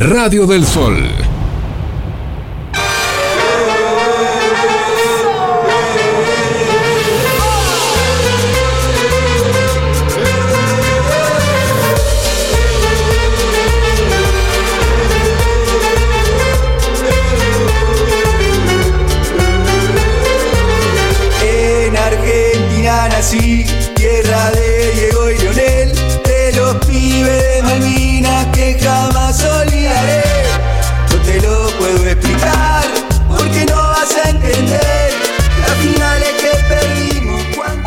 Radio del Sol.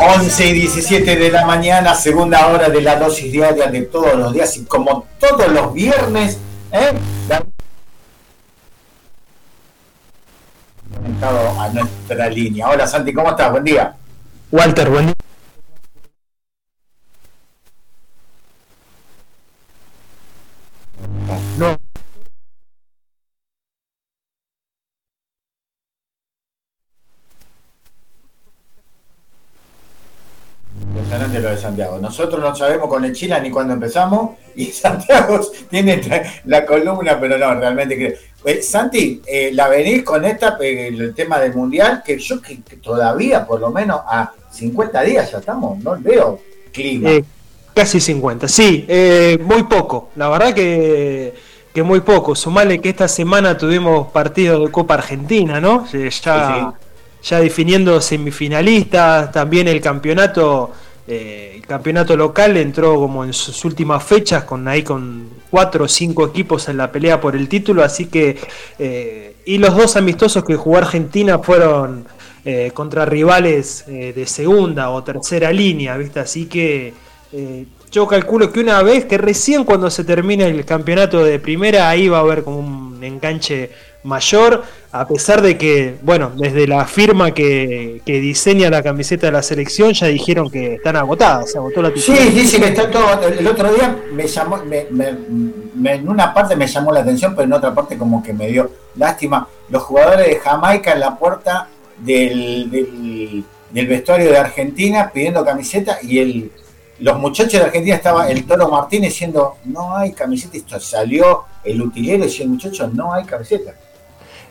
11 y 17 de la mañana, segunda hora de la dosis diaria de todos los días y como todos los viernes, ¿eh? A nuestra línea. Hola Santi, ¿cómo estás? Buen día. Walter, buen día. Impresionante lo de Santiago. Nosotros no sabemos con el Chila ni cuándo empezamos y Santiago tiene la columna, pero no, realmente creo. Eh, Santi, eh, la venís con esta, eh, el tema del Mundial, que yo que, que todavía, por lo menos a 50 días ya estamos, no veo clima. casi 50. Sí, muy poco. La verdad que, que muy poco. Sumale que esta semana tuvimos partido de Copa Argentina, ¿no? Ya, ya definiendo semifinalistas, también el campeonato. Eh, el campeonato local entró como en sus últimas fechas con ahí con cuatro o cinco equipos en la pelea por el título, así que eh, y los dos amistosos que jugó Argentina fueron eh, contra rivales eh, de segunda o tercera línea, ¿viste? Así que yo calculo que una vez que recién cuando se termine el campeonato de primera, ahí va a haber como un enganche mayor, a pesar de que, bueno, desde la firma que, que diseña la camiseta de la selección ya dijeron que están agotadas, se agotó la Sí, titular. dice que está todo. El otro día me llamó, me- me- me- en una parte me llamó la atención, pero en otra parte como que me dio lástima. Los jugadores de Jamaica en la puerta del, del, del vestuario de Argentina pidiendo camiseta y el, los muchachos de Argentina estaba el Toro Martínez diciendo no hay camiseta. Esto salió el utilero diciendo muchachos no hay camiseta.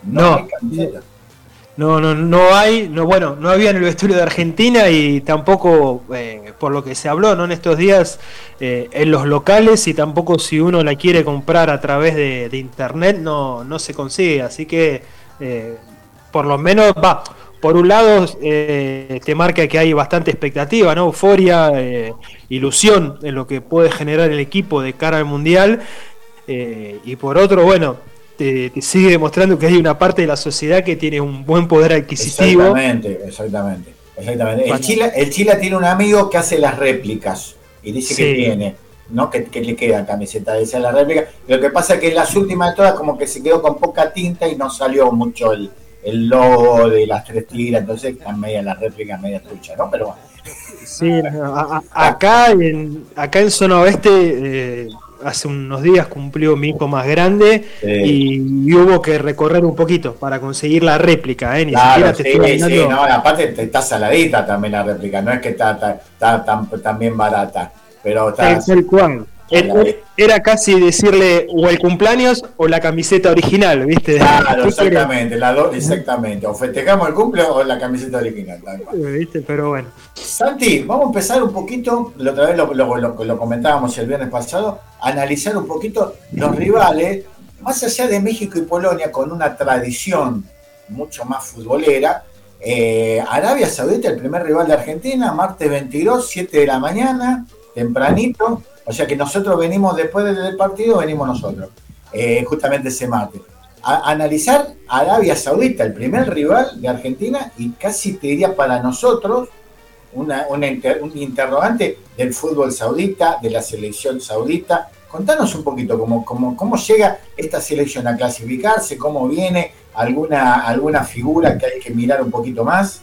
No, No. No, no, hay, no, bueno, no había en el vestuario de Argentina y tampoco, eh, por lo que se habló ¿no? en estos días, eh, en los locales y tampoco si uno la quiere comprar a través de, de internet no, no se consigue. Así que, eh, por lo menos, va, por un lado te marca que hay bastante expectativa, ¿no? Euforia, ilusión en lo que puede generar el equipo de cara al Mundial. y por otro, bueno, te, te sigue demostrando que hay una parte de la sociedad que tiene un buen poder adquisitivo. Exactamente, exactamente. exactamente. El, Chila, el Chila tiene un amigo que hace las réplicas y dice que tiene, ¿no? Que, que le queda camiseta de esa la réplica. Lo que pasa es que en las últimas de todas como que se quedó con poca tinta y no salió mucho el, el logo de las tres tiras, entonces están media las réplicas, media trucha, ¿no? Pero bueno. Sí, a- a- acá en, acá en zona oeste eh, hace unos días cumplió mi hijo más grande y, y hubo que recorrer un poquito para conseguir la réplica, ¿eh? Ni Claro, siquiera te sí, sí, no, aparte te- está saladita también la réplica, no es que está, está, está tan, tan bien barata, pero está... Tal, tal cual. Era- casi decirle o el cumpleaños o la camiseta original, ¿viste? Claro, ¿Qué exactamente, la do- exactamente. O festejamos el cumple o la camiseta original. querés? ¿Viste? Pero bueno. Santi, vamos a empezar un poquito, la otra vez lo, lo- lo- lo comentábamos el viernes pasado, analizar un poquito los rivales, más allá de México y Polonia, con una tradición mucho más futbolera. eh, Arabia Saudita, el primer rival de Argentina, martes 22, 7 de la mañana, tempranito. O sea que nosotros venimos después del partido, venimos nosotros, eh, justamente ese martes. A- analizar Arabia Saudita, el primer rival de Argentina, y casi te diría para nosotros una, una inter- un interrogante del fútbol saudita, de la selección saudita. Contanos un poquito cómo, cómo, cómo llega esta selección a clasificarse, cómo viene, alguna, alguna figura que hay que mirar un poquito más.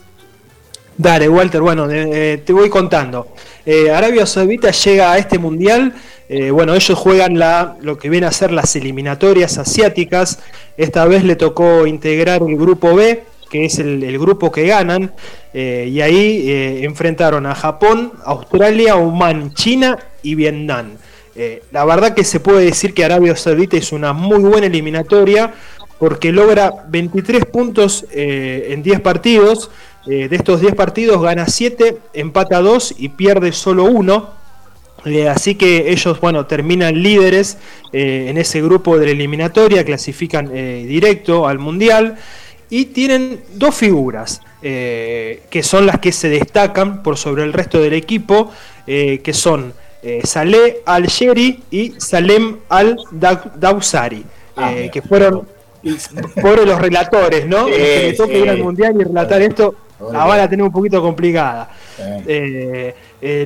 Dale, Walter, bueno, eh, te voy contando. Eh, Arabia Saudita llega a este mundial. eh, bueno, ellos juegan la, lo que viene a ser las eliminatorias asiáticas. Esta vez le tocó integrar el grupo B, que es el, el grupo que ganan. eh, y ahí eh, enfrentaron a Japón, Australia, Oman, China y Vietnam. Eh, la verdad que se puede decir que Arabia Saudita es una muy buena eliminatoria porque logra 23 puntos eh, en 10 partidos. De estos 10 partidos gana 7, empata 2 y pierde solo 1. así que ellos, bueno, terminan líderes en ese grupo de la eliminatoria, clasifican directo al Mundial y tienen dos figuras eh, que son las que se destacan por sobre el resto del equipo, eh, que son eh, Saleh Al-Sheri y Salem Al-Dawsari, ah, que fueron por los relatores, ¿no? que toca ir al mundial y relatar esto, la van a tener un poquito complicada.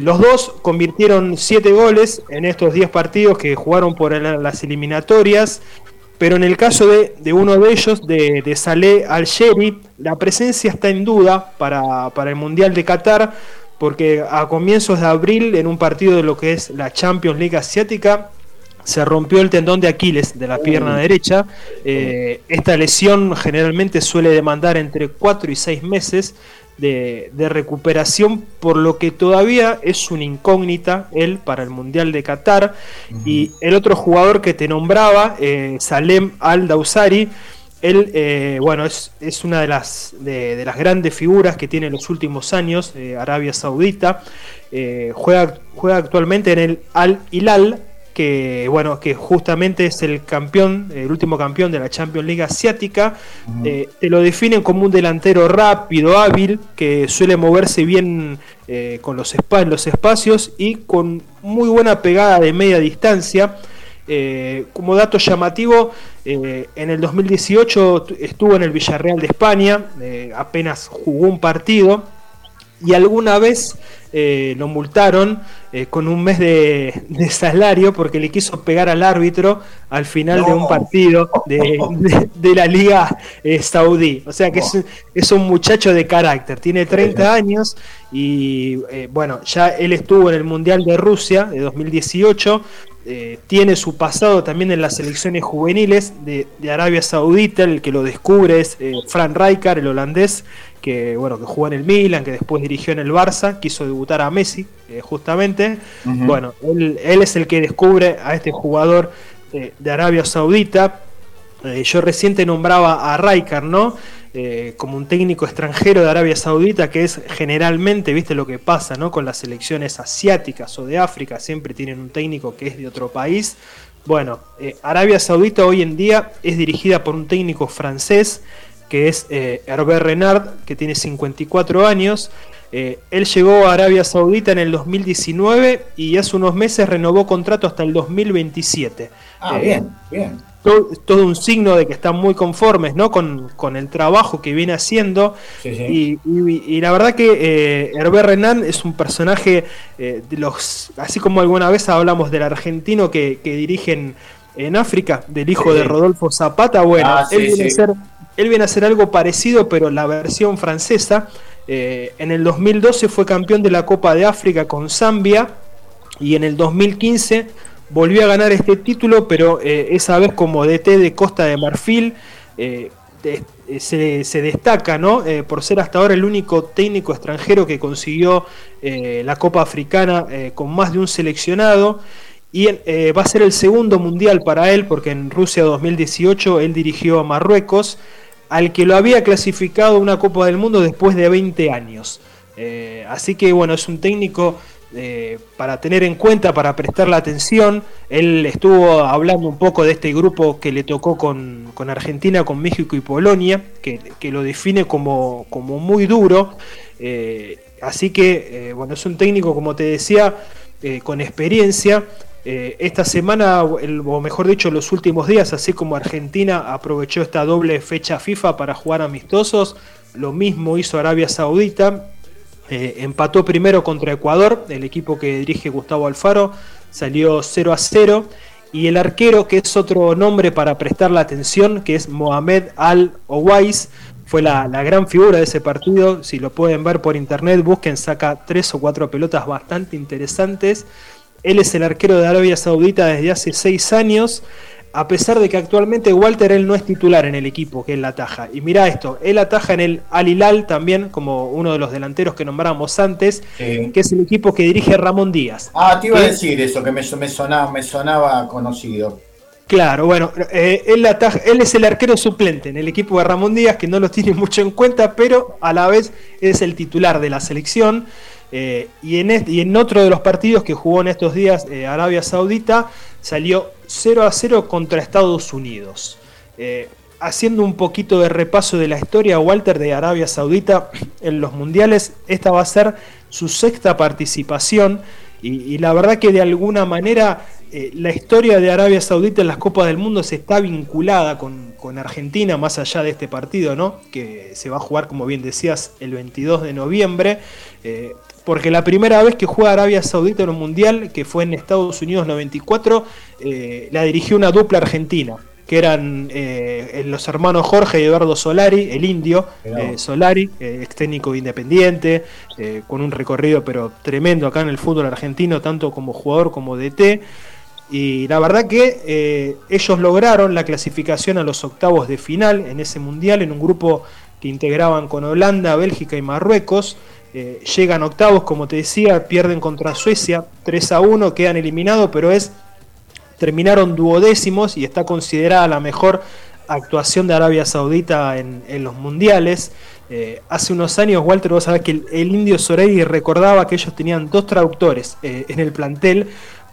los dos convirtieron siete goles en estos 10 partidos que jugaron por las eliminatorias. Pero en el caso de, uno de ellos, de, de Saleh Al-Sheri, la presencia está en duda para, el Mundial de Qatar, porque a comienzos de abril, en un partido de lo que es la Champions League Asiática, se rompió el tendón de Aquiles de la pierna derecha. Eh, esta lesión generalmente suele demandar entre 4 y 6 meses de, recuperación, por lo que todavía es una incógnita él para el Mundial de Qatar. Y el otro jugador que te nombraba, eh, Salem Al-Dawsari, él, eh, bueno, es, es, una de las, de, las grandes figuras que tiene en los últimos años eh, Arabia Saudita. juega, juega actualmente en el Al-Hilal que bueno, que justamente es el campeón, el último campeón de la Champions League asiática, eh, te lo definen como un delantero rápido, hábil, que suele moverse bien eh, con los, los espacios y con muy buena pegada de media distancia. Eh, como dato llamativo, en el 2018 estuvo en el Villarreal de España, apenas jugó un partido y alguna vez eh, lo multaron eh, con un mes de, salario porque le quiso pegar al árbitro al final de un partido de, la liga eh, saudí. O sea que es, un muchacho de carácter, tiene 30 años y bueno, ya él estuvo en el Mundial de Rusia de 2018. tiene su pasado también en las selecciones juveniles de, Arabia Saudita, el que lo descubre es Fran Rijkaard, el holandés, que bueno que jugó en el Milan, que después dirigió en el Barça, quiso debutar a Messi, eh, justamente. Bueno, él, es el que descubre a este jugador eh, de Arabia Saudita. Eh, yo reciente nombraba a Rijkaard, ¿no? como un técnico extranjero de Arabia Saudita, que es generalmente, viste lo que pasa, ¿no? Con las selecciones asiáticas o de África, siempre tienen un técnico que es de otro país. Bueno, Arabia Saudita hoy en día es dirigida por un técnico francés que es eh, Hervé Renard, que tiene 54 años. Eh, él llegó a Arabia Saudita en el 2019 y hace unos meses renovó contrato hasta el 2027. Ah, eh, bien, bien. Todo, un signo de que están muy conformes ¿no? con, el trabajo que viene haciendo. Y, la verdad que Hervé Renard es un personaje de los. Así como alguna vez hablamos del argentino que, dirigen en África, del hijo de Rodolfo Zapata. Bueno, ah, él viene a ser él viene a hacer algo parecido, pero la versión francesa. Eh, en el 2012 fue campeón de la Copa de África con Zambia y en el 2015 volvió a ganar este título, pero eh, esa vez como DT de Costa de Marfil. Eh, se, destaca ¿no? por ser hasta ahora el único técnico extranjero que consiguió la Copa Africana con más de un seleccionado. Y va a ser el segundo mundial para él, porque en Rusia 2018 él dirigió a Marruecos al que lo había clasificado una Copa del Mundo después de 20 años. Eh, así que bueno, es un técnico eh, para tener en cuenta, para prestar la atención. Él estuvo hablando un poco de este grupo que le tocó con, Argentina, con México y Polonia, que, lo define como, como muy duro. Eh, así que bueno, es un técnico, como te decía, con experiencia eh, esta semana, o mejor dicho, los últimos días, así como Argentina aprovechó esta doble fecha FIFA para jugar amistosos, lo mismo hizo Arabia Saudita. Eh, empató primero contra Ecuador, el equipo que dirige Gustavo Alfaro, salió 0 a 0. Y el arquero, que es otro nombre para prestar la atención, que es Mohamed Al-Owais, fue la, la, gran figura de ese partido. Si lo pueden ver por internet, busquen, saca tres o cuatro pelotas bastante interesantes. Él es el arquero de Arabia Saudita desde hace seis años. a pesar de que actualmente Walter él no es titular en el equipo que él ataja. Y mira esto, él ataja en el Al Hilal también, como uno de los delanteros que nombramos antes, que es el equipo que dirige Ramón Díaz. Ah, te iba a decir eso, que me, sonaba, me sonaba conocido. Claro, bueno, eh, él, él es el arquero suplente en el equipo de Ramón Díaz, que no lo tiene mucho en cuenta, pero a la vez es el titular de la selección. Eh, y, en otro de los partidos que jugó en estos días eh, Arabia Saudita, salió 0 a 0 contra Estados Unidos. Eh, haciendo un poquito de repaso de la historia, Walter de Arabia Saudita en los mundiales, esta va a ser su sexta participación y, la verdad que de alguna manera la historia de Arabia Saudita en las Copas del Mundo se está vinculada con, Argentina, más allá de este partido, ¿no? que se va a jugar, como bien decías, el 22 de noviembre. Porque la primera vez que juega Arabia Saudita en un mundial, que fue en Estados Unidos 94, eh, la dirigió una dupla argentina, que eran eh, los hermanos Jorge y Eduardo Solari, el indio eh, Solari, ex técnico independiente, con un recorrido pero tremendo acá en el fútbol argentino, tanto como jugador como DT. Y la verdad que ellos lograron la clasificación a los octavos de final en ese mundial, en un grupo que integraban con Holanda, Bélgica y Marruecos. Eh, llegan octavos, como te decía, pierden contra Suecia 3 a 1, quedan eliminados, pero es terminaron duodécimos y está considerada la mejor actuación de Arabia Saudita en, los mundiales. Eh, hace unos años, Walter, vos sabés que el, indio Sorey recordaba que ellos tenían dos traductores eh, en el plantel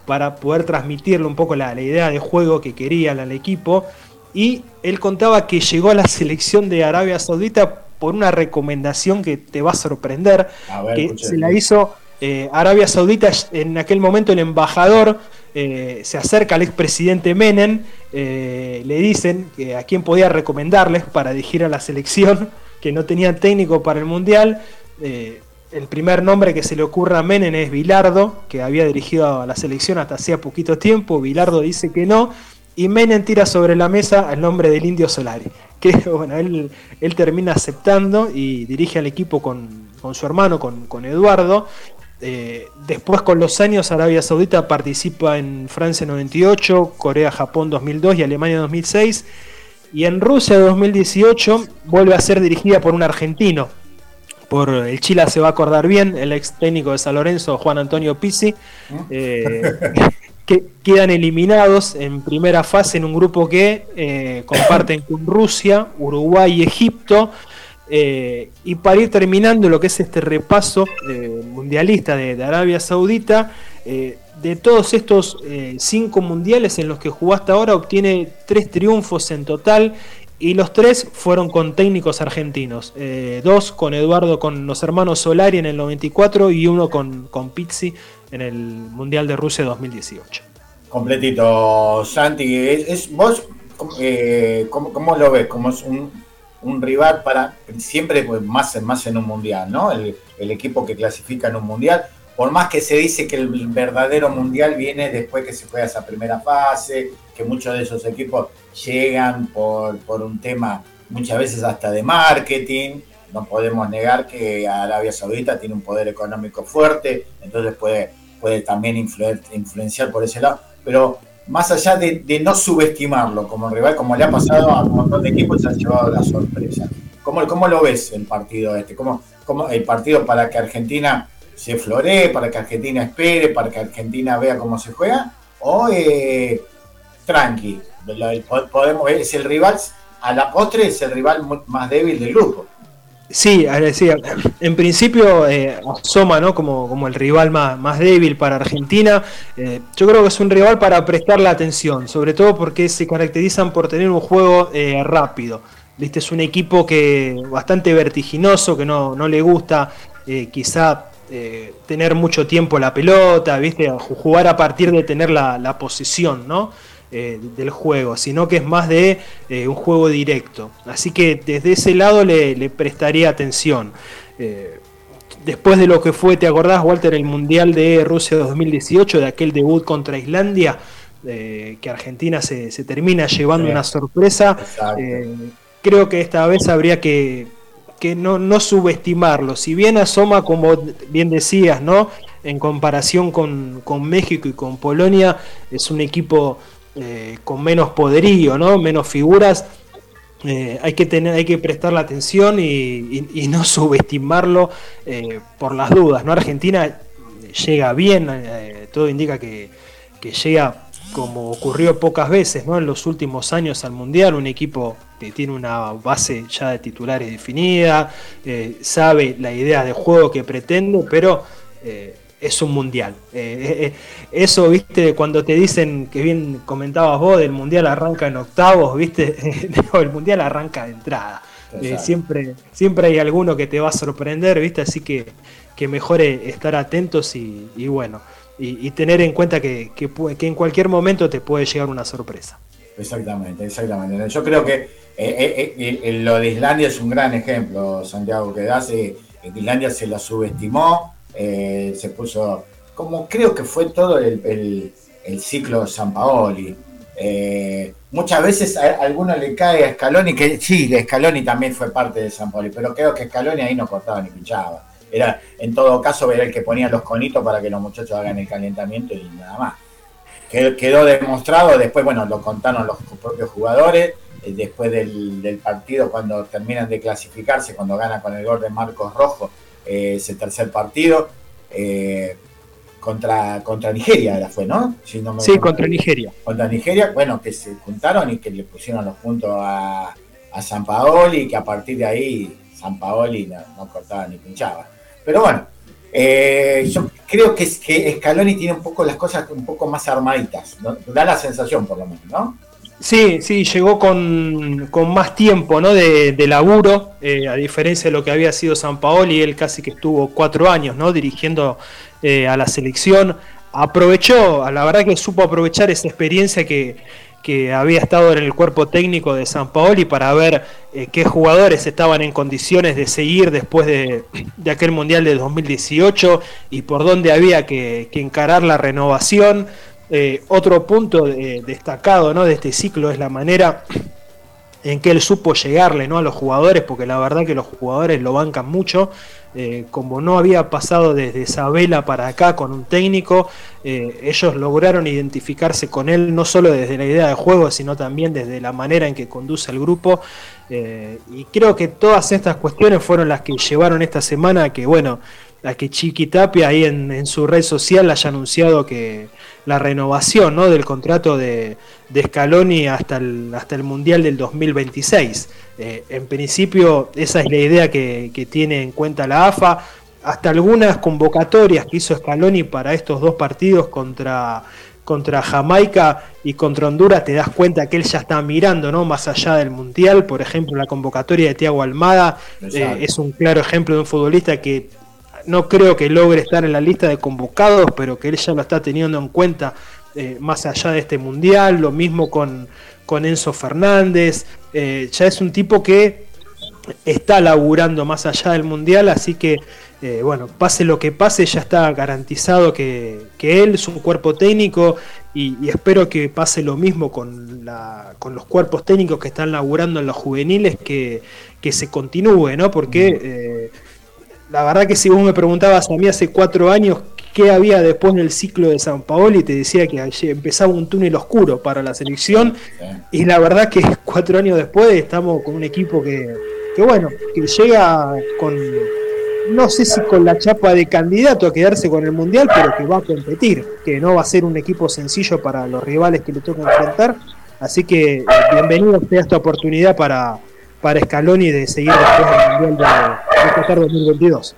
para poder transmitirle un poco la, la idea de juego que querían al equipo. Y él contaba que llegó a la selección de Arabia Saudita por una recomendación que te va a sorprender, que se la hizo eh, Arabia Saudita, en aquel momento el embajador eh, se acerca al expresidente Menem, eh, le dicen que a quién podía recomendarles para dirigir a la selección, que no tenían técnico para el Mundial. el primer nombre que se le ocurre a Menem es Bilardo, que había dirigido a la selección hasta hacía poquito tiempo. Bilardo dice que no, y Menem tira sobre la mesa el nombre del indio Solari que bueno, él, él termina aceptando y dirige al equipo con, su hermano, con, Eduardo. Eh, después con los años Arabia Saudita participa en Francia 98, Corea-Japón 2002 y Alemania 2006. Y en Rusia 2018 vuelve a ser dirigida por un argentino. Por el Chile se va a acordar bien, el ex técnico de San Lorenzo, Juan Antonio Pizzi. Eh, que quedan eliminados en primera fase en un grupo que eh, comparten con Rusia, Uruguay y Egipto. Eh, y para ir terminando lo que es este repaso eh, mundialista de, Arabia Saudita, de todos estos cinco mundiales en los que jugó hasta ahora, obtiene tres triunfos en total y los tres fueron con técnicos argentinos. dos con Eduardo, con los hermanos Solari en el 94 y uno con, con Pizzi en el Mundial de Rusia 2018. Completito, Santi. Es, ¿Vos eh, ¿cómo, lo ves? Como es un, rival para siempre más, más en un mundial, ¿no? El, equipo que clasifica en un mundial. Por más que se dice que el verdadero mundial viene después que se juega esa primera fase, que muchos de esos equipos llegan por, por un tema muchas veces hasta de marketing, no podemos negar que Arabia Saudita tiene un poder económico fuerte, entonces puede puede también influenciar por ese lado, pero más allá de, no subestimarlo como rival, como le ha pasado a un montón de equipos, se han llevado la sorpresa. ¿Cómo, cómo lo ves el partido este? ¿Cómo, cómo el partido para que Argentina se floree, para que Argentina espere, para que Argentina vea cómo se juega? ¿O eh, tranqui? Podemos, es el rival, a la postre es el rival más débil del grupo. Sí, decía, en principio eh, asoma ¿no? como, como el rival más, más débil para Argentina. Eh, yo creo que es un rival para prestarle atención, sobre todo porque se caracterizan por tener un juego eh, rápido. ¿Viste? Es un equipo que bastante vertiginoso, que no, no le gusta quizá tener mucho tiempo la pelota, ¿viste? jugar a partir de tener la, la posesión, ¿no? Eh, del juego, sino que es más de eh, un juego directo. Así que desde ese lado le, prestaría atención. Eh, después de lo que fue, ¿te acordás, Walter, el Mundial de Rusia 2018, de aquel debut contra Islandia? que Argentina se, termina llevando una sorpresa. creo que esta vez habría que, no, no, subestimarlo. Si bien asoma, como bien decías, ¿no? En comparación con, con México y con Polonia, es un equipo con menos poderío, ¿no? menos figuras, hay, que tener, hay que prestarle atención y, no subestimarlo por las dudas. ¿no? Argentina llega bien, todo indica que, que llega como ocurrió pocas veces ¿no? en los últimos años al Mundial, un equipo que tiene una base ya de titulares definida, eh, sabe la idea de juego que pretende, pero eh, es un Mundial. Eh, eso, viste, cuando te dicen, que bien comentabas vos, el Mundial arranca en octavos, viste, el Mundial arranca de entrada. siempre, siempre hay alguno que te va a sorprender, viste, así que, que mejor estar atentos y, y bueno y, tener en cuenta que, que, en cualquier momento te puede llegar una sorpresa. Exactamente, exactamente. Yo creo que eh, eh, eh, lo de Islandia es un gran ejemplo, Santiago, que hace, Islandia se la subestimó, se puso, como creo que fue todo el, ciclo de San Paoli. muchas veces a, alguno le cae a Scaloni, que sí, Scaloni también fue parte de San Paoli, pero creo que Scaloni ahí no cortaba ni pinchaba era en todo caso era el que ponía los conitos para que los muchachos hagan el calentamiento y nada más. Quedó demostrado, después, bueno, lo contaron los propios jugadores, eh, después del, partido, cuando terminan de clasificarse, cuando gana con el gol de Marcos Rojo, eh, ese tercer partido, eh, contra, contra Nigeria era fue, ¿no? sí, contra Nigeria. Contra Nigeria, bueno, que se juntaron y que le pusieron los puntos a, a San Paoli y que a partir de ahí San Paoli no cortaba ni pinchaba. Pero bueno, eh, yo creo que, que Scaloni tiene un poco las cosas un poco más armaditas, da la sensación por lo menos, ¿no? Sí, sí, llegó con, más tiempo ¿no? de, laburo, eh, a diferencia de lo que había sido San Paoli, él casi que estuvo cuatro años ¿no? dirigiendo eh, a la selección. Aprovechó, la verdad que supo aprovechar esa experiencia que, que había estado en el cuerpo técnico de San Paoli para ver eh, qué jugadores estaban en condiciones de seguir después de, aquel Mundial de 2018 y por dónde había que, encarar la renovación. Eh, otro punto destacado ¿no? de este ciclo es la manera en que él supo llegarle ¿no? a los jugadores, porque la verdad que los jugadores lo bancan mucho. Eh, como no había pasado desde Isabela para acá con un técnico, eh, ellos lograron identificarse con él no solo desde la idea de juego, sino también desde la manera en que conduce el grupo. Eh, y creo que todas estas cuestiones fueron las que llevaron esta semana que, bueno, a que Chiqui Tapia ahí en, su red social haya anunciado que la renovación ¿no? del contrato de, de Scaloni hasta el, hasta el Mundial del 2026. Eh, en principio, esa es la idea que, tiene en cuenta la AFA. Hasta algunas convocatorias que hizo Scaloni para estos dos partidos contra, contra Jamaica y contra Honduras, te das cuenta que él ya está mirando ¿no? más allá del Mundial. Por ejemplo, la convocatoria de Tiago Almada eh, es un claro ejemplo de un futbolista que no creo que logre estar en la lista de convocados, pero que él ya lo está teniendo en cuenta eh, más allá de este mundial, lo mismo con, con Enzo Fernández, eh, ya es un tipo que está laburando más allá del mundial, así que eh, bueno, pase lo que pase, ya está garantizado que, él, su cuerpo técnico, y, espero que pase lo mismo con, la, con los cuerpos técnicos que están laburando en los juveniles, que, que se continúe, ¿no? Porque la verdad que si vos me preguntabas a mí hace cuatro años qué había después del ciclo de San Paolo y te decía que empezaba un túnel oscuro para la selección. Y la verdad que cuatro años después estamos con un equipo que, que bueno, que llega con, no sé si con la chapa de candidato a quedarse con el Mundial, pero que va a competir, que no va a ser un equipo sencillo para los rivales que le toca enfrentar, así que eh, bienvenido a esta oportunidad para, para Scaloni de seguir después del Mundial de, de Qatar 2022.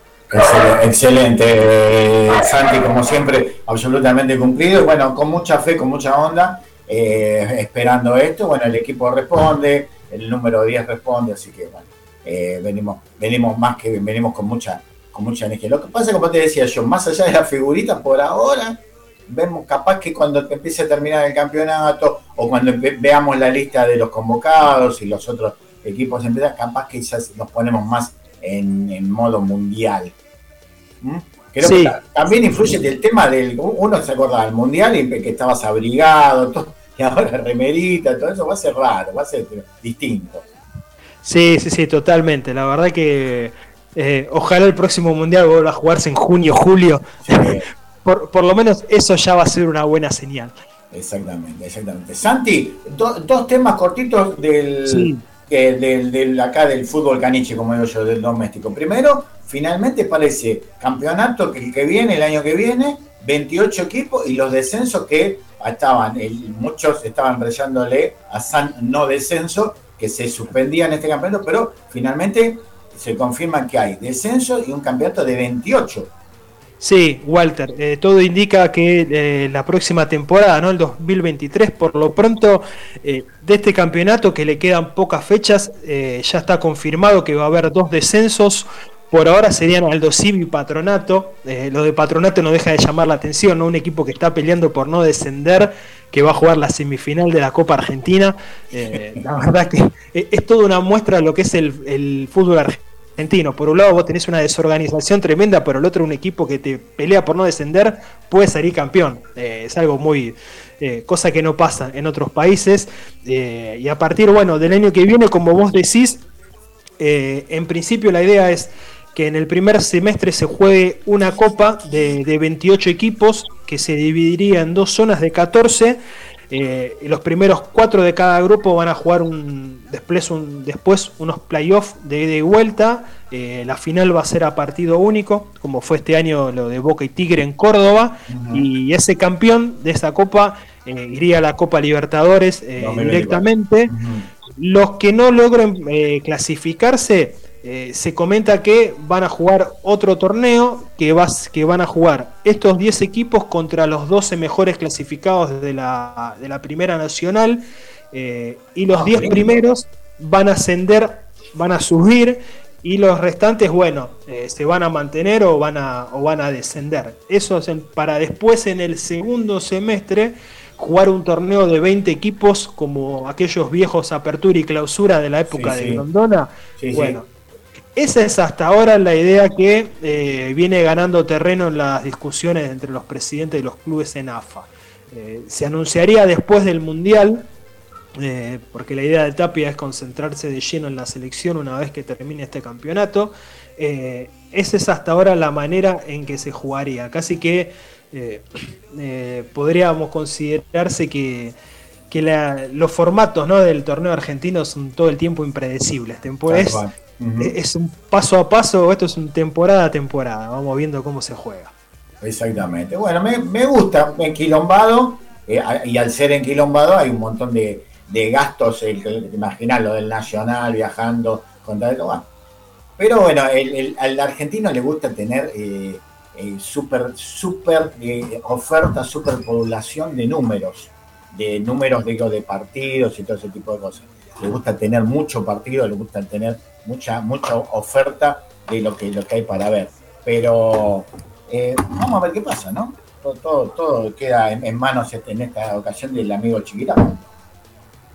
Excelente, Santi, como siempre, absolutamente cumplido. Bueno, con mucha fe, con mucha onda, eh, esperando esto. Bueno, el equipo responde, el número 10 responde, así que bueno, eh, venimos, venimos más que venimos con mucha, con mucha energía. Lo que pasa, como te decía yo, más allá de la figurita, por ahora, vemos capaz que cuando empiece a terminar el campeonato o cuando veamos la lista de los convocados y los otros equipos empiezan, capaz que ya nos ponemos más en, en modo mundial. ¿Mm? Creo que también influye el tema del. Uno se acuerda del mundial y que estabas abrigado, y ahora remerita, todo eso va a ser raro, va a ser distinto. Sí, sí, sí, totalmente. La verdad que eh, ojalá el próximo mundial vuelva a jugarse en junio, julio. por, por, lo menos eso ya va a ser una buena señal. Exactamente, exactamente. Santi, dos temas cortitos del, del, acá del fútbol caniche, como digo yo, del doméstico. Primero, finalmente parece campeonato que el que viene, el año que viene, 28 equipos y los descensos que estaban, muchos estaban brillándole a San no descenso, que se suspendía en este campeonato, pero finalmente se confirma que hay descenso y un campeonato de 28 Sí, Walter, eh, todo indica que eh, la próxima temporada, ¿no? El 2023, por lo pronto, eh, de este campeonato que le quedan pocas fechas, ya está confirmado que va a haber dos descensos. Por ahora serían Aldo Civi y Patronato. lo de Patronato no deja de llamar la atención, ¿no? Un equipo que está peleando por no descender, que va a jugar la semifinal de la Copa Argentina. la verdad que es toda una muestra de lo que es el, el fútbol argentino argentino. Por un lado vos tenés una desorganización tremenda, pero el otro un equipo que te pelea por no descender puede salir campeón. Eh, es algo muy... Eh, cosa que no pasa en otros países. Eh, y a partir, bueno, del año que viene, como vos decís, en principio la idea es que en el primer semestre se juegue una copa de, de 28 equipos que se dividiría en dos zonas de 14 eh, los primeros cuatro de cada grupo van a jugar un, después, un, después unos playoffs de ida y vuelta. Eh, la final va a ser a partido único, como fue este año lo de Boca y Tigre en Córdoba. Y ese campeón de esa copa eh, iría a la Copa Libertadores directamente. Los que no logren clasificarse se comenta que van a jugar otro torneo, que, vas, que van a jugar estos 10 equipos contra los 12 mejores clasificados de la, de la Primera Nacional, eh, y los 10 ah, primeros van a ascender, van a subir, y los restantes, bueno, eh, se van a mantener o van a, o van a descender. Eso es para después en el segundo semestre jugar un torneo de 20 equipos como aquellos viejos apertura y clausura de la época de Grondona. bueno, esa es hasta ahora la idea que eh, viene ganando terreno en las discusiones entre los presidentes de los clubes en AFA. Eh, se anunciaría después del Mundial, eh, porque la idea de Tapia es concentrarse de lleno en la selección una vez que termine este campeonato. esa es hasta ahora la manera en que se jugaría. Casi que podríamos considerarse que, los formatos del torneo argentino son todo el tiempo impredecibles. Temporales es un paso a paso, esto es un temporada a temporada, vamos viendo cómo se juega. Exactamente. Bueno, me, gusta, enquilombado, eh, y al ser enquilombado hay un montón de, gastos, el, imaginar lo del Nacional viajando, contra el, bueno. Pero bueno, al argentino le gusta tener eh, eh super, super eh, oferta, superpoblación de números, de números digo, de partidos y todo ese tipo de cosas. Le gusta tener mucho partido, le gusta tener mucha, mucha oferta de lo que, lo que hay para ver. Pero eh, vamos a ver qué pasa, ¿no? Todo, todo, queda en, manos este, en esta ocasión del amigo Chiquita.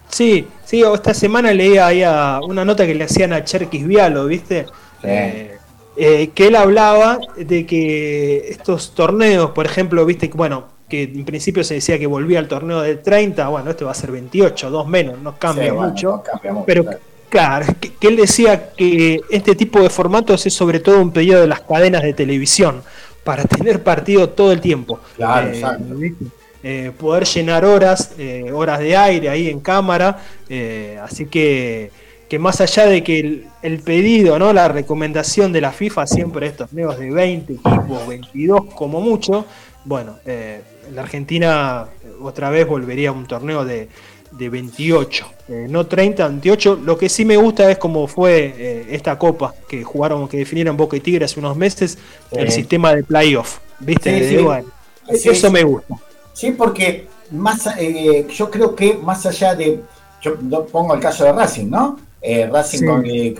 Sí, sí, esta semana leía ahí una nota que le hacían a Cherkis Vialo, ¿viste? Eh, eh, que él hablaba de que estos torneos, por ejemplo, viste, bueno, que en principio se decía que volvía al torneo de 30, bueno, este va a ser 28, dos menos, no cambia mucho, pero Claro, que, él decía que este tipo de formatos es sobre todo un pedido de las cadenas de televisión para tener partido todo el tiempo. Claro, eh, eh, poder llenar horas, eh, horas de aire ahí en cámara, así que, que más allá de que el, pedido, ¿no? la recomendación de la FIFA siempre es torneos de 20 equipos, 22 como mucho, bueno, la Argentina otra vez volvería a un torneo de de 28, eh, no 30, 28. Lo que sí me gusta es cómo fue eh, esta copa que jugaron, que definieron Boca y Tigre hace unos meses, el sistema de playoff. ¿Viste? eso me gusta. Sí, porque más, eh, yo creo que más allá de, yo pongo el caso de Racing, ¿no? Racing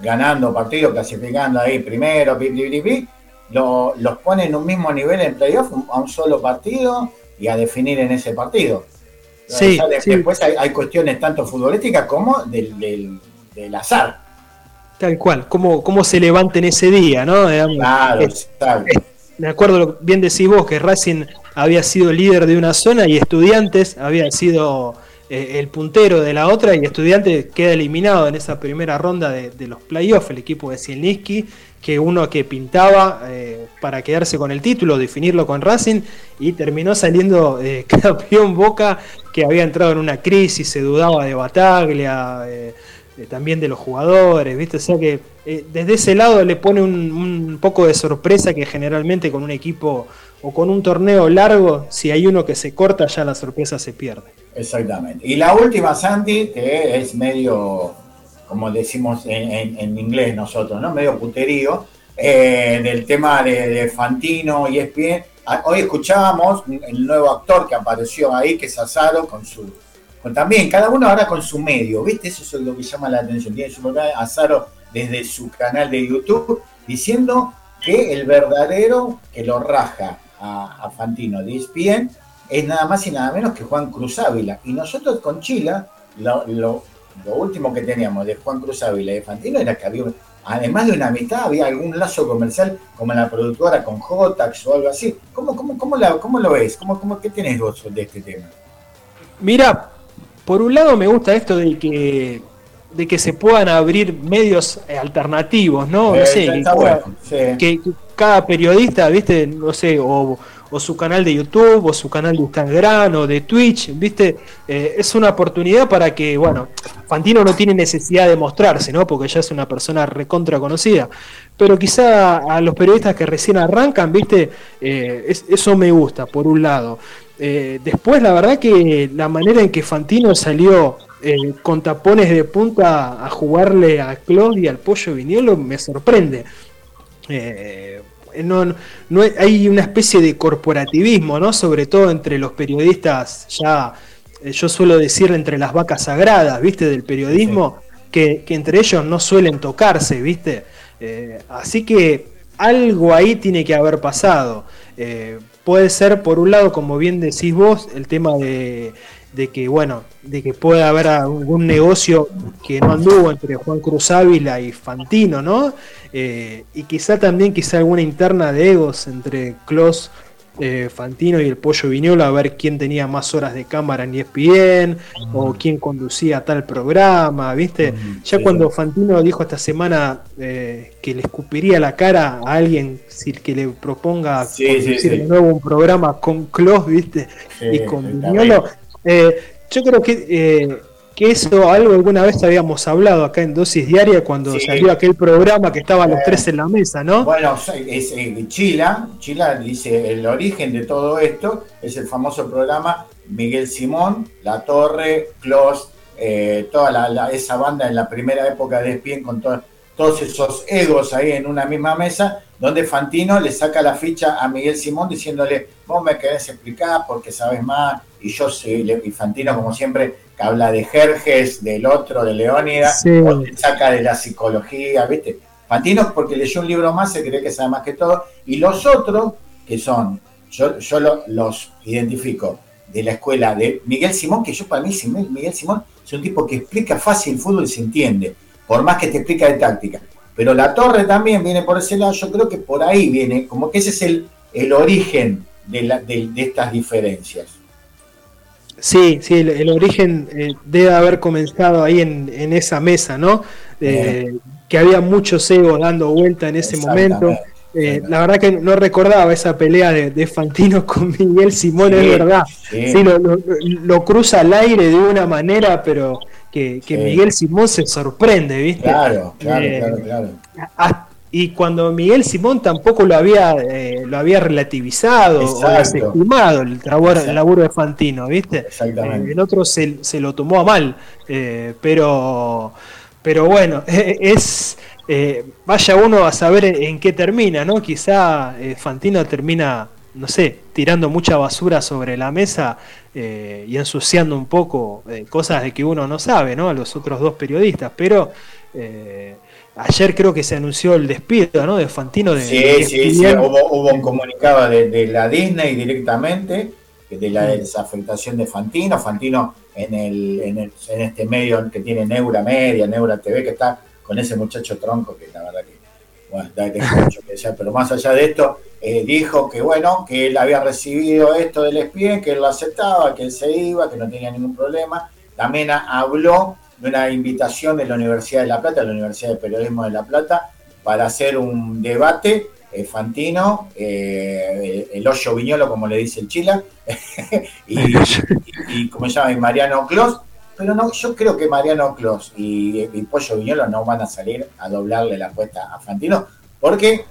ganando partidos, clasificando ahí primero, lo, los pone en un mismo nivel en playoff, a un solo partido y a definir en ese partido. Sí, Después hay, cuestiones tanto futbolísticas como del, azar. Tal cual, cómo, cómo se en ese día, ¿no? claro, me acuerdo, bien decís vos, que Racing había sido líder de una zona y Estudiantes había sido eh, el puntero de la otra y Estudiantes queda eliminado en esa primera ronda de, los playoffs, el equipo de Zielnicki, que uno que pintaba eh, para quedarse con el título, definirlo con Racing, y terminó saliendo eh, campeón Boca, que había entrado en una crisis, se dudaba de Bataglia, también de los jugadores, ¿viste? O sea que desde ese lado le pone un poco de sorpresa que generalmente con un equipo o con un torneo largo, si hay uno que se corta, ya la sorpresa se pierde. Exactamente. Y la última, Santi, que es medio, como decimos en, inglés nosotros, ¿no? Medio puterío, eh, del tema de, Fantino y ESPN. Ah, hoy escuchábamos el nuevo actor que apareció ahí, que es Azaro, con su. Con también, cada uno ahora con su medio, ¿viste? Eso es lo que llama la atención. Tiene su Azaro desde su canal de YouTube, diciendo que el verdadero que lo raja a, Fantino de ESPN es nada más y nada menos que Juan Cruz Ávila. Y nosotros con Chila, lo, último que teníamos de Juan Cruz Ávila y de Fantino era que había, además de una amistad, había algún lazo comercial como la productora con Jotax o algo así. ¿Cómo, cómo, cómo, lo ves? ¿Cómo, cómo, ¿Qué tenés vos de este tema? Mira, por un lado me gusta esto de que de que se puedan abrir medios alternativos, ¿no? no sé, que, cada periodista, viste, no sé, o, su canal de YouTube, o su canal de Instagram, o de Twitch, viste, eh, es una oportunidad para que, bueno, Fantino no tiene necesidad de mostrarse, ¿no? Porque ya es una persona recontra conocida, pero quizá a los periodistas que recién arrancan, viste, eh, eso me gusta, por un lado. Eh, después, la verdad que la manera en que Fantino salió con tapones de punta a jugarle a Claude y al Pollo Viniolo me sorprende. Eh, no, no, hay una especie de corporativismo, ¿no? Sobre todo entre los periodistas, ya eh, yo suelo decir entre las vacas sagradas, ¿viste? Del periodismo, que, entre ellos no suelen tocarse, ¿viste? Eh, así que algo ahí tiene que haber pasado. puede ser, por un lado, como bien decís vos, el tema de de que bueno, de que pueda haber algún negocio que no anduvo entre Juan Cruz Ávila y Fantino, ¿no? Eh, y quizá también quizá alguna interna de egos entre Klaus eh, Fantino y el Pollo Viñola a ver quién tenía más horas de cámara en ESPN o quién conducía tal programa, ¿viste? ya cuando Fantino dijo esta semana eh, que le escupiría la cara a alguien si que le proponga conducir de nuevo un programa con Klaus, ¿viste? y con Viñolo, yo creo que, que eso algo alguna vez habíamos hablado acá en Dosis Diaria cuando salió aquel programa que estaban los tres en la mesa, ¿no? Bueno, es, eh, Chila, Chila dice el origen de todo esto es el famoso programa Miguel Simón, La Torre, Clos, toda esa banda en la primera época de Espien con todos esos egos ahí en una misma mesa, donde Fantino le saca la ficha a Miguel Simón diciéndole, vos me querés explicar porque sabes más, y yo soy y Fantino como siempre, habla de Jerjes, del otro, de Leónida, le saca de la psicología, ¿viste? Fantino porque leyó un libro más, se cree que sabe más que todo, y los otros, que son, yo, yo los identifico, de la escuela de Miguel Simón, que yo para mí Miguel Simón es un tipo que explica fácil el fútbol y se entiende, por más que te explica de táctica. Pero la torre también viene por ese lado, yo creo que por ahí viene, como que ese es el, el origen de, la, de, estas diferencias. Sí, sí, el, origen eh, debe haber comenzado ahí en, en esa mesa, ¿no? Eh, que había mucho ego dando vuelta en ese momento. Eh, la verdad que no recordaba esa pelea de, Fantino con Miguel Simón, es verdad. Sí, lo, cruza al aire de una manera, pero que, Miguel Simón se sorprende, ¿viste? Claro, claro, claro, claro. Y cuando Miguel Simón tampoco lo había, eh, lo había relativizado o desestimado el, el laburo de Fantino, ¿viste? Exactamente. Eh, el otro se, lo tomó a mal. pero, pero bueno, es eh, vaya uno a saber en, qué termina, ¿no? Quizá eh, Fantino termina, no sé, tirando mucha basura sobre la mesa eh, y ensuciando un poco cosas de que uno no sabe, ¿no? A los otros dos periodistas, pero ayer creo que se anunció el despido, ¿no? De Fantino. De, sí, sí, sí, hubo, un comunicado de, la Disney directamente de la desafectación de Fantino. Fantino en, el, en, el, en este medio que tiene Neura Media, Neura TV, que está con ese muchacho tronco que la verdad que, bueno, mucho que decir, pero más allá de esto, eh, dijo que bueno, que él había recibido esto del espía, que él lo aceptaba, que él se iba, que no tenía ningún problema, también habló de una invitación de la Universidad de La Plata, la Universidad de Periodismo de La Plata, para hacer un debate eh, Fantino, eh, el hoyo viñolo, como le dice el Chila, y, como se llama, Mariano Clos. Pero no, yo creo que Mariano Clos y, Pollo Viñolo no van a salir a doblarle la apuesta a Fantino, porque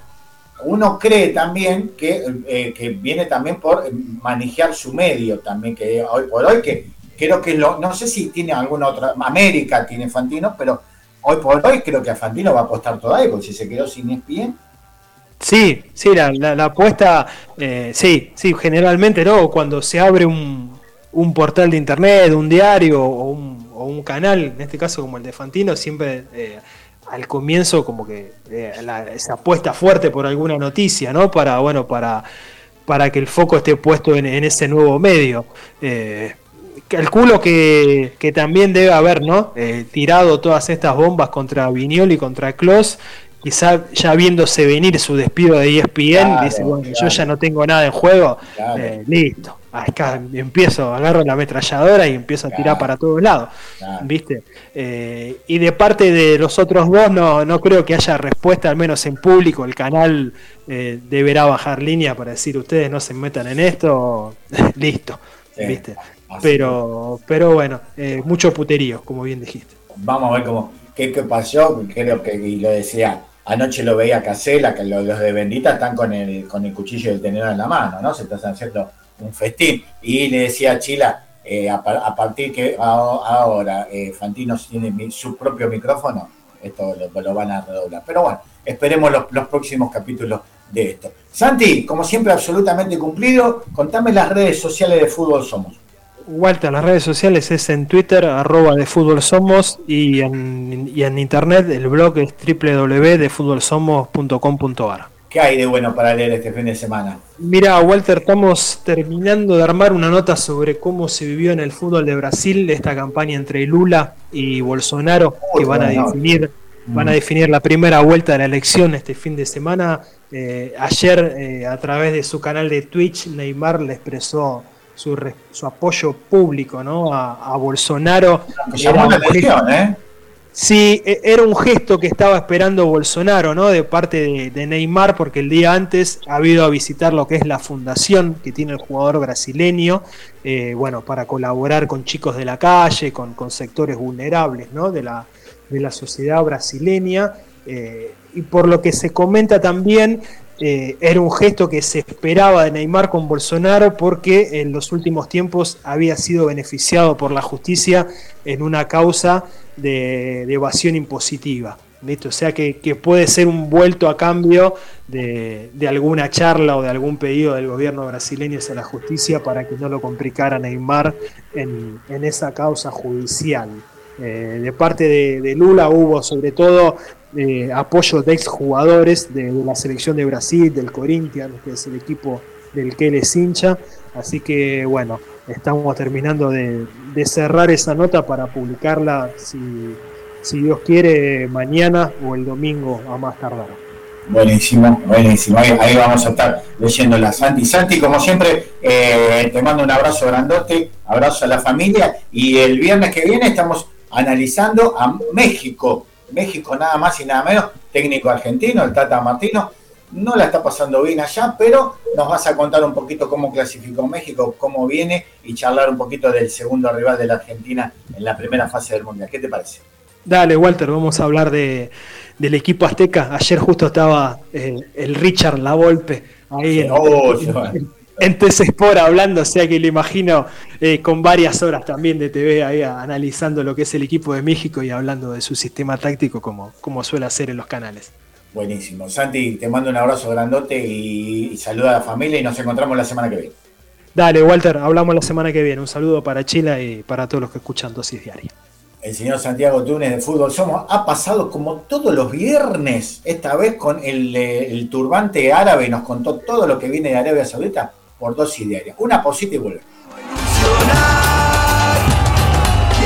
uno cree también que, eh, que viene también por manejar su medio también, que hoy por hoy, que creo que lo, no sé si tiene alguna otra, América tiene Fantino, pero hoy por hoy creo que a Fantino va a apostar todavía, porque si se quedó sin ESPN, Sí, sí, la, la, apuesta, eh, sí, sí, generalmente no, cuando se abre un, un portal de internet, un diario o un, canal, en este caso como el de Fantino, siempre eh, al comienzo como que eh, se apuesta fuerte por alguna noticia, ¿no? Para, bueno, para, para que el foco esté puesto en, ese nuevo medio. Calculo que, que, también debe haber, ¿no? tirado todas estas bombas contra Viñoli y contra Klos quizá ya viéndose venir su despido de ESPN, dice, bueno, yo ya no tengo nada en juego, eh, listo, acá empiezo, agarro la ametralladora y empiezo a tirar para todos lados, ¿viste? Eh, y de parte de los otros dos no, no creo que haya respuesta, al menos en público, el canal eh, deberá bajar línea para decir, ustedes no se metan en esto, listo, ¿viste? Pero, pero bueno, mucho puterío, como bien dijiste. Vamos a ver cómo, qué, qué pasó, creo que, y lo decía, Anoche lo veía Casela, que los, de Bendita están con el, con el cuchillo del tenedor en la mano, ¿no? Se están haciendo un festín. Y le decía a Chila, eh, a, partir que ahora eh, Fantino tiene su propio micrófono, esto lo, van a redoblar. Pero bueno, esperemos los, los, próximos capítulos de esto. Santi, como siempre, absolutamente cumplido. Contame las redes sociales de Fútbol Somos. Walter, las redes sociales es en Twitter, arroba de fútbol somos, y en, y en internet el blog es www.defutbolsomos.com.ar. ¿Qué hay de bueno para leer este fin de semana? Mira, Walter, estamos terminando de armar una nota sobre cómo se vivió en el fútbol de Brasil esta campaña entre Lula y Bolsonaro, que van a definir van a mm. definir la primera vuelta de la elección este fin de semana. Eh, ayer, eh, a través de su canal de Twitch, Neymar le expresó su, su apoyo público ¿no? a, Bolsonaro. ¿eh? Sí, e, era un gesto que estaba esperando Bolsonaro, ¿no? De parte de, Neymar, porque el día antes ha ido a visitar lo que es la fundación que tiene el jugador brasileño, eh, bueno, para colaborar con chicos de la calle, con, con sectores vulnerables, ¿no? De la, de la sociedad brasileña. Eh, y por lo que se comenta también, eh, era un gesto que se esperaba de Neymar con Bolsonaro porque en los últimos tiempos había sido beneficiado por la justicia en una causa de, evasión impositiva. O sea que, puede ser un vuelto a cambio de, alguna charla o de algún pedido del gobierno brasileño hacia la justicia para que no lo complicara Neymar en, esa causa judicial. Eh, de parte de, Lula hubo sobre todo eh, apoyo de exjugadores de, la selección de Brasil, del Corinthians, que es el equipo del que él es hincha. Así que bueno, estamos terminando de, cerrar esa nota para publicarla, si, Dios quiere, mañana o el domingo a más tardar. Buenísimo, buenísimo. Ahí, vamos a estar leyéndola. Santi, Santi, como siempre, eh, te mando un abrazo grandote, abrazo a la familia y el viernes que viene estamos analizando a México México nada más y nada menos, técnico argentino, el Tata Martino, no la está pasando bien allá, pero nos vas a contar un poquito cómo clasificó México, cómo viene y charlar un poquito del segundo rival de la Argentina en la primera fase del Mundial. ¿Qué te parece? Dale, Walter, vamos a hablar de, del equipo azteca. Ayer justo estaba el Richard Lavolpe ahí en, oh, en Sport hablando, o sea que lo imagino eh, con varias horas también de TV ahí analizando lo que es el equipo de México y hablando de su sistema táctico como, como suele hacer en los canales. Buenísimo. Santi, te mando un abrazo grandote y, saluda a la familia y nos encontramos la semana que viene. Dale, Walter, hablamos la semana que viene. Un saludo para Chile y para todos los que escuchan Dosis Diaria. El señor Santiago Túnez de Fútbol Somos ha pasado como todos los viernes, esta vez con el, eh, el turbante árabe, nos contó todo lo que viene de Arabia Saudita por dosis diarias. Una posita y vuelve.